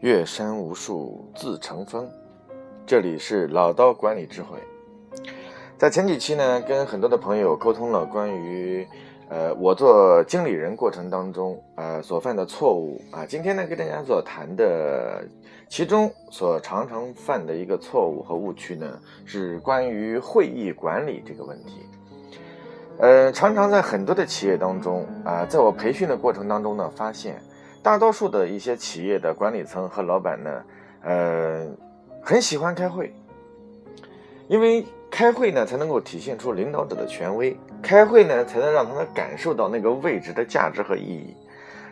岳山无数自成峰，这里是老刀管理智慧。在前几期呢，跟很多的朋友沟通了关于，呃，我做经理人过程当中，呃，所犯的错误啊。今天呢，跟大家所谈的，其中所常常犯的一个错误和误区呢，是关于会议管理这个问题。呃，常常在很多的企业当中啊，在我培训的过程当中呢，发现。大多数的一些企业的管理层和老板呢，呃，很喜欢开会，因为开会呢才能够体现出领导者的权威，开会呢才能让他们感受到那个位置的价值和意义。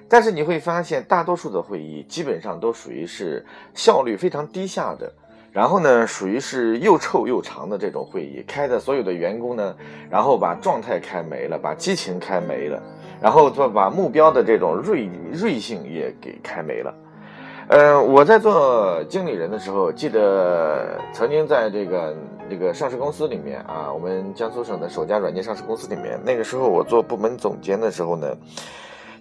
但是你会发现，大多数的会议基本上都属于是效率非常低下的，然后呢，属于是又臭又长的这种会议，开的所有的员工呢，然后把状态开没了，把激情开没了。然后就把目标的这种锐锐性也给开没了。嗯，我在做经理人的时候，记得曾经在这个这个上市公司里面啊，我们江苏省的首家软件上市公司里面，那个时候我做部门总监的时候呢，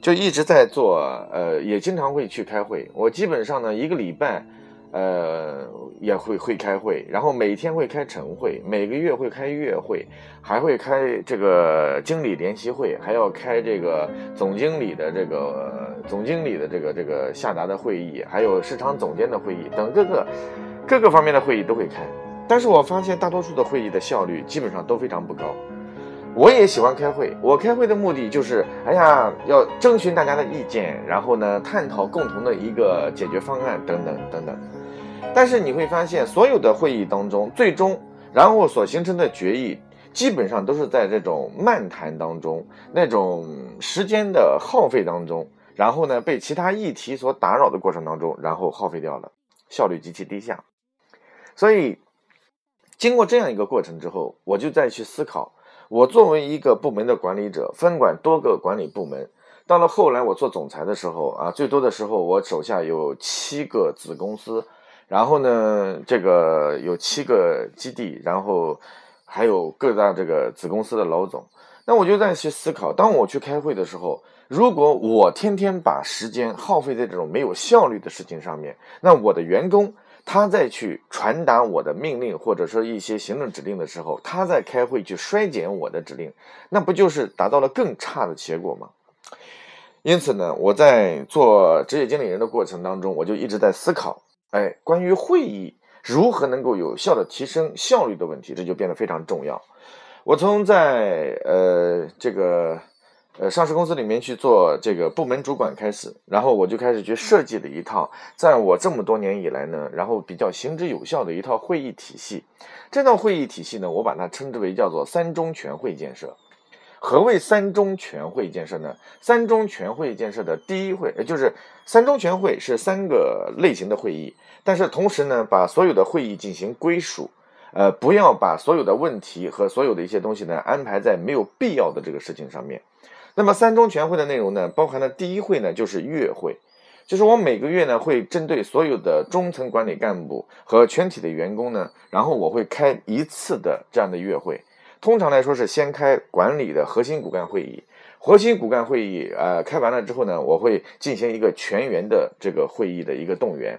就一直在做，呃，也经常会去开会。我基本上呢，一个礼拜。呃，也会会开会，然后每天会开晨会，每个月会开月会，还会开这个经理联席会，还要开这个总经理的这个总经理的这个这个下达的会议，还有市场总监的会议等各个各个方面的会议都会开。但是我发现大多数的会议的效率基本上都非常不高。我也喜欢开会，我开会的目的就是，哎呀，要征询大家的意见，然后呢，探讨共同的一个解决方案等等等等。但是你会发现，所有的会议当中，最终然后所形成的决议，基本上都是在这种漫谈当中，那种时间的耗费当中，然后呢被其他议题所打扰的过程当中，然后耗费掉了，效率极其低下。所以，经过这样一个过程之后，我就再去思考，我作为一个部门的管理者，分管多个管理部门，到了后来我做总裁的时候啊，最多的时候我手下有七个子公司。然后呢，这个有七个基地，然后还有各大这个子公司的老总。那我就在去思考，当我去开会的时候，如果我天天把时间耗费在这种没有效率的事情上面，那我的员工他在去传达我的命令或者说一些行政指令的时候，他在开会去衰减我的指令，那不就是达到了更差的结果吗？因此呢，我在做职业经理人的过程当中，我就一直在思考。哎，关于会议如何能够有效的提升效率的问题，这就变得非常重要。我从在呃这个呃上市公司里面去做这个部门主管开始，然后我就开始去设计了一套，在我这么多年以来呢，然后比较行之有效的一套会议体系。这套会议体系呢，我把它称之为叫做三中全会建设。何谓三中全会建设呢？三中全会建设的第一会，也就是三中全会是三个类型的会议，但是同时呢，把所有的会议进行归属，呃，不要把所有的问题和所有的一些东西呢安排在没有必要的这个事情上面。那么三中全会的内容呢，包含了第一会呢就是月会，就是我每个月呢会针对所有的中层管理干部和全体的员工呢，然后我会开一次的这样的月会。通常来说是先开管理的核心骨干会议，核心骨干会议，呃，开完了之后呢，我会进行一个全员的这个会议的一个动员。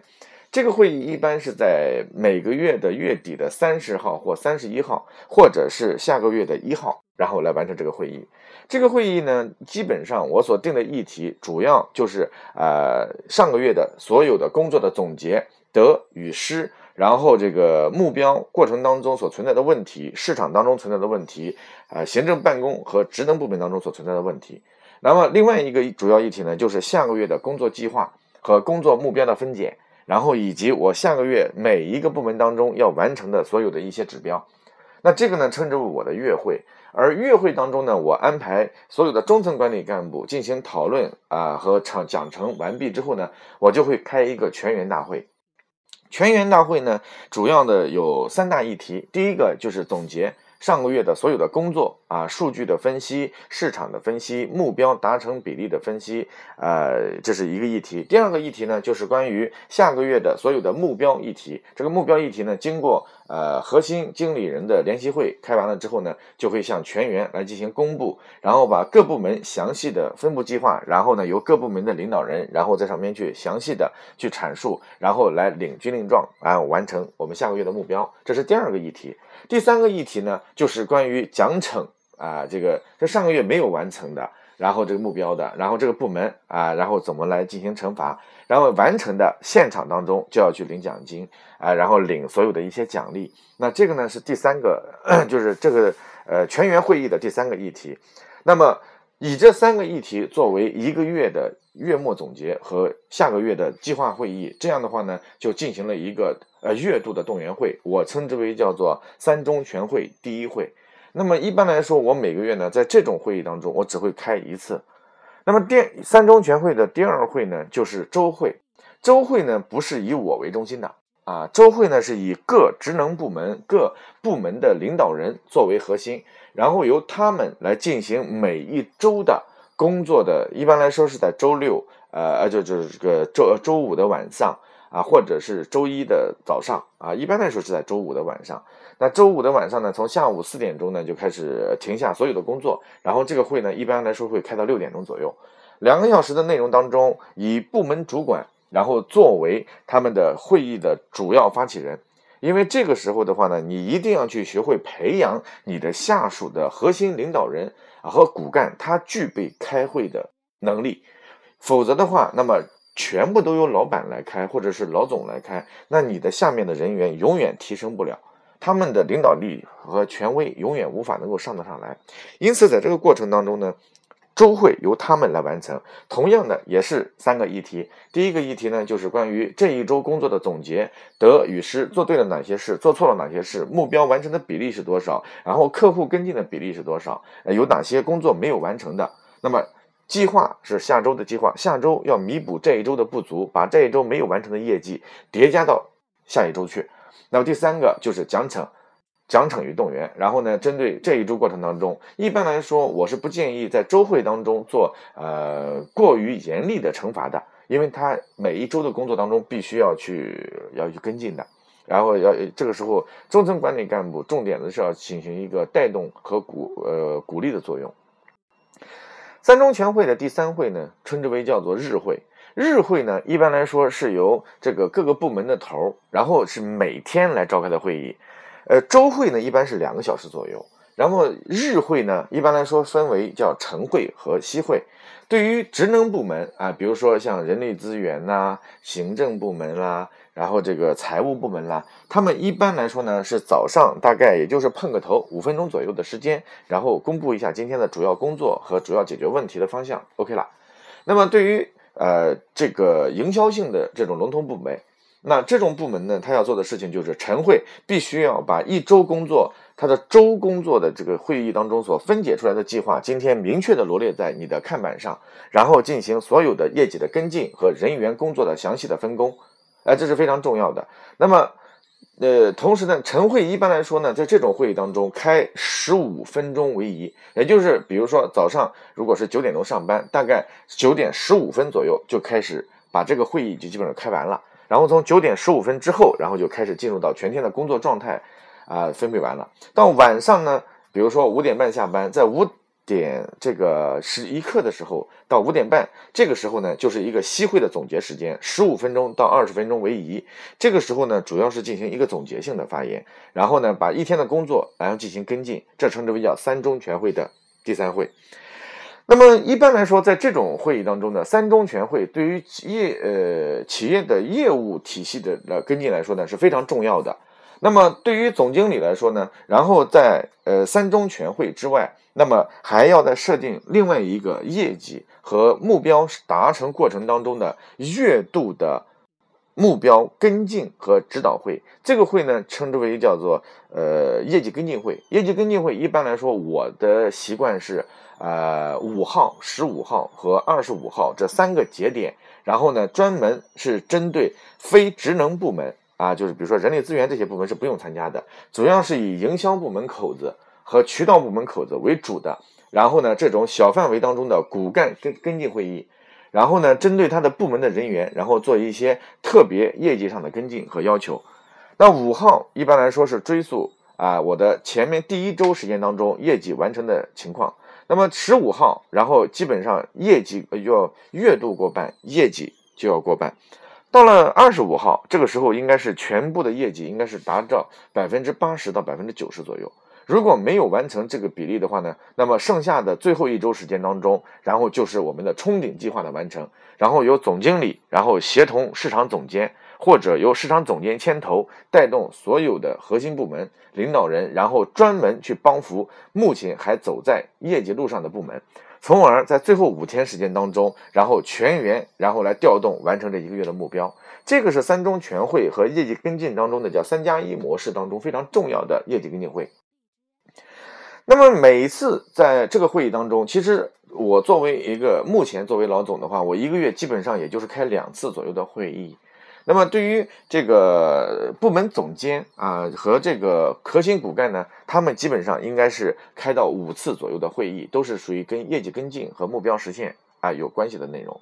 这个会议一般是在每个月的月底的三十号或三十一号，或者是下个月的一号，然后来完成这个会议。这个会议呢，基本上我所定的议题主要就是呃上个月的所有的工作的总结，得与失。然后这个目标过程当中所存在的问题，市场当中存在的问题，啊，行政办公和职能部门当中所存在的问题。那么另外一个主要议题呢，就是下个月的工作计划和工作目标的分解，然后以及我下个月每一个部门当中要完成的所有的一些指标。那这个呢，称之为我的月会。而月会当中呢，我安排所有的中层管理干部进行讨论啊和讲讲成完毕之后呢，我就会开一个全员大会。全员大会呢，主要的有三大议题。第一个就是总结上个月的所有的工作啊，数据的分析、市场的分析、目标达成比例的分析，呃，这是一个议题。第二个议题呢，就是关于下个月的所有的目标议题。这个目标议题呢，经过呃核心经理人的联席会开完了之后呢，就会向全员来进行公布，然后把各部门详细的分布计划，然后呢由各部门的领导人，然后在上面去详细的去阐述，然后来领军令状，然后完成我们下个月的目标。这是第二个议题。第三个议题呢，就是关于奖惩啊，这个这上个月没有完成的。然后这个目标的，然后这个部门啊，然后怎么来进行惩罚？然后完成的现场当中就要去领奖金啊，然后领所有的一些奖励。那这个呢是第三个，就是这个呃全员会议的第三个议题。那么以这三个议题作为一个月的月末总结和下个月的计划会议，这样的话呢就进行了一个呃月度的动员会，我称之为叫做三中全会第一会。那么一般来说，我每个月呢，在这种会议当中，我只会开一次。那么第三中全会的第二会呢，就是周会。周会呢，不是以我为中心的啊，周会呢是以各职能部门、各部门的领导人作为核心，然后由他们来进行每一周的工作的。一般来说是在周六，呃呃，就就是这个周周五的晚上。啊，或者是周一的早上啊，一般来说是在周五的晚上。那周五的晚上呢，从下午四点钟呢就开始停下所有的工作，然后这个会呢一般来说会开到六点钟左右。两个小时的内容当中，以部门主管然后作为他们的会议的主要发起人，因为这个时候的话呢，你一定要去学会培养你的下属的核心领导人啊和骨干，他具备开会的能力，否则的话，那么。全部都由老板来开，或者是老总来开，那你的下面的人员永远提升不了，他们的领导力和权威永远无法能够上得上来。因此，在这个过程当中呢，周会由他们来完成。同样的，也是三个议题。第一个议题呢，就是关于这一周工作的总结，得与失，做对了哪些事，做错了哪些事，目标完成的比例是多少，然后客户跟进的比例是多少，有哪些工作没有完成的，那么。计划是下周的计划，下周要弥补这一周的不足，把这一周没有完成的业绩叠加到下一周去。那么第三个就是奖惩，奖惩与动员。然后呢，针对这一周过程当中，一般来说，我是不建议在周会当中做呃过于严厉的惩罚的，因为他每一周的工作当中必须要去要去跟进的。然后要这个时候，中层管理干部重点的是要进行一个带动和鼓呃鼓励的作用。三中全会的第三会呢，称之为叫做日会。日会呢，一般来说是由这个各个部门的头，然后是每天来召开的会议。呃，周会呢，一般是两个小时左右。然后日会呢，一般来说分为叫晨会和夕会。对于职能部门啊，比如说像人力资源呐、行政部门啦。然后这个财务部门啦，他们一般来说呢是早上大概也就是碰个头五分钟左右的时间，然后公布一下今天的主要工作和主要解决问题的方向，OK 了。那么对于呃这个营销性的这种龙头部门，那这种部门呢，他要做的事情就是晨会必须要把一周工作他的周工作的这个会议当中所分解出来的计划，今天明确的罗列在你的看板上，然后进行所有的业绩的跟进和人员工作的详细的分工。哎，这是非常重要的。那么，呃，同时呢，晨会一般来说呢，在这种会议当中开十五分钟为宜，也就是比如说早上如果是九点钟上班，大概九点十五分左右就开始把这个会议就基本上开完了。然后从九点十五分之后，然后就开始进入到全天的工作状态，啊，分配完了。到晚上呢，比如说五点半下班，在五。点这个十一刻的时候到五点半，这个时候呢就是一个夕会的总结时间，十五分钟到二十分钟为宜。这个时候呢，主要是进行一个总结性的发言，然后呢把一天的工作然后进行跟进，这称之为叫三中全会的第三会。那么一般来说，在这种会议当中呢，三中全会对于业呃企业的业务体系的呃跟进来说呢是非常重要的。那么对于总经理来说呢，然后在呃三中全会之外，那么还要再设定另外一个业绩和目标达成过程当中的月度的目标跟进和指导会。这个会呢，称之为叫做呃业绩跟进会。业绩跟进会一般来说，我的习惯是呃五号、十五号和二十五号这三个节点，然后呢专门是针对非职能部门。啊，就是比如说人力资源这些部门是不用参加的，主要是以营销部门口子和渠道部门口子为主的。然后呢，这种小范围当中的骨干跟跟进会议，然后呢，针对他的部门的人员，然后做一些特别业绩上的跟进和要求。那五号一般来说是追溯啊我的前面第一周时间当中业绩完成的情况。那么十五号，然后基本上业绩要月度过半，业绩就要过半。到了二十五号，这个时候应该是全部的业绩应该是达到百分之八十到百分之九十左右。如果没有完成这个比例的话呢，那么剩下的最后一周时间当中，然后就是我们的冲顶计划的完成，然后由总经理，然后协同市场总监，或者由市场总监牵头带动所有的核心部门领导人，然后专门去帮扶目前还走在业绩路上的部门，从而在最后五天时间当中，然后全员然后来调动完成这一个月的目标。这个是三中全会和业绩跟进当中的叫三加一模式当中非常重要的业绩跟进会。那么每一次在这个会议当中，其实我作为一个目前作为老总的话，我一个月基本上也就是开两次左右的会议。那么对于这个部门总监啊和这个核心骨干呢，他们基本上应该是开到五次左右的会议，都是属于跟业绩跟进和目标实现啊有关系的内容。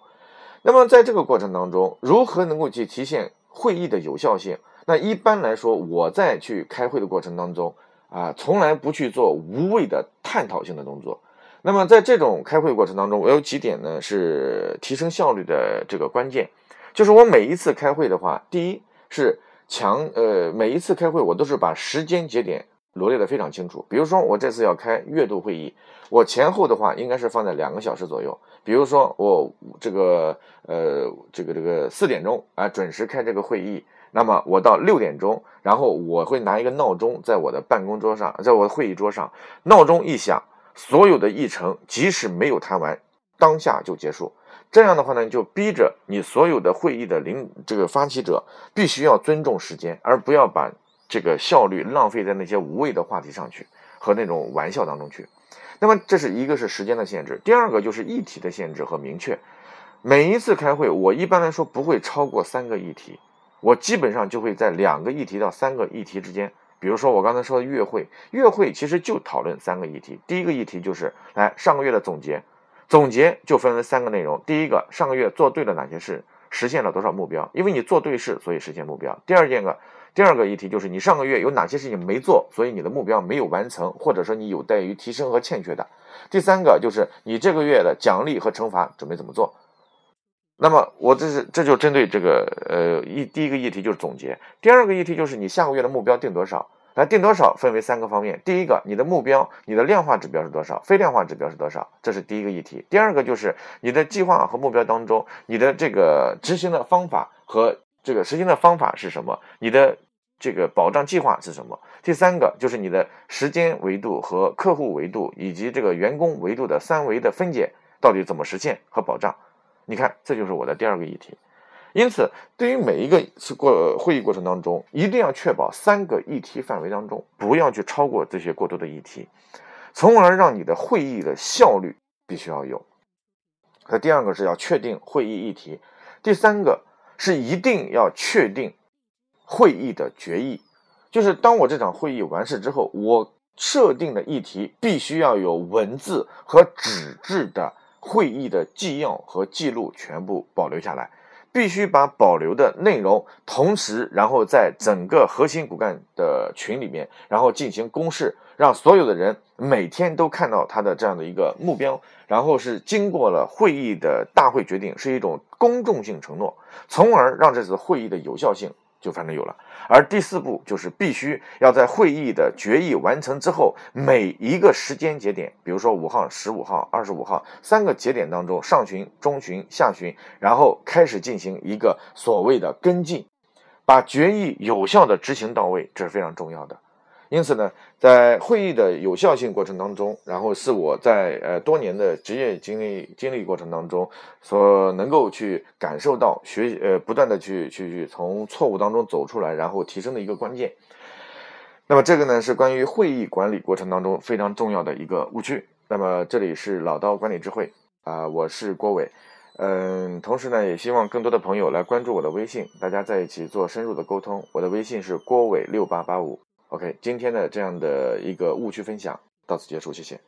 那么在这个过程当中，如何能够去体现会议的有效性？那一般来说，我在去开会的过程当中。啊，从来不去做无谓的探讨性的动作。那么，在这种开会过程当中，我有几点呢是提升效率的这个关键，就是我每一次开会的话，第一是强呃，每一次开会我都是把时间节点罗列的非常清楚。比如说，我这次要开月度会议，我前后的话应该是放在两个小时左右。比如说，我这个呃，这个这个四点钟啊，准时开这个会议。那么我到六点钟，然后我会拿一个闹钟在我的办公桌上，在我的会议桌上，闹钟一响，所有的议程即使没有谈完，当下就结束。这样的话呢，就逼着你所有的会议的领这个发起者必须要尊重时间，而不要把这个效率浪费在那些无谓的话题上去和那种玩笑当中去。那么这是一个是时间的限制，第二个就是议题的限制和明确。每一次开会，我一般来说不会超过三个议题。我基本上就会在两个议题到三个议题之间，比如说我刚才说的月会，月会其实就讨论三个议题。第一个议题就是来上个月的总结，总结就分为三个内容。第一个，上个月做对了哪些事，实现了多少目标？因为你做对事，所以实现目标。第二件个，第二个议题就是你上个月有哪些事情没做，所以你的目标没有完成，或者说你有待于提升和欠缺的。第三个就是你这个月的奖励和惩罚准备怎么做。那么我这是这就针对这个呃一第一个议题就是总结，第二个议题就是你下个月的目标定多少？来定多少分为三个方面，第一个你的目标，你的量化指标是多少？非量化指标是多少？这是第一个议题。第二个就是你的计划和目标当中，你的这个执行的方法和这个实行的方法是什么？你的这个保障计划是什么？第三个就是你的时间维度和客户维度以及这个员工维度的三维的分解到底怎么实现和保障？你看，这就是我的第二个议题。因此，对于每一个次过会议过程当中，一定要确保三个议题范围当中不要去超过这些过多的议题，从而让你的会议的效率必须要有。那第二个是要确定会议议题，第三个是一定要确定会议的决议。就是当我这场会议完事之后，我设定的议题必须要有文字和纸质的。会议的纪要和记录全部保留下来，必须把保留的内容，同时然后在整个核心骨干的群里面，然后进行公示，让所有的人每天都看到他的这样的一个目标，然后是经过了会议的大会决定，是一种公众性承诺，从而让这次会议的有效性。就反正有了，而第四步就是必须要在会议的决议完成之后，每一个时间节点，比如说五号、十五号、二十五号三个节点当中，上旬、中旬、下旬，然后开始进行一个所谓的跟进，把决议有效的执行到位，这是非常重要的。因此呢，在会议的有效性过程当中，然后是我在呃多年的职业经历经历过程当中所能够去感受到学呃不断的去去去从错误当中走出来，然后提升的一个关键。那么这个呢是关于会议管理过程当中非常重要的一个误区。那么这里是老刀管理智慧啊，我是郭伟，嗯，同时呢也希望更多的朋友来关注我的微信，大家在一起做深入的沟通。我的微信是郭伟六八八五。OK，今天的这样的一个误区分享到此结束，谢谢。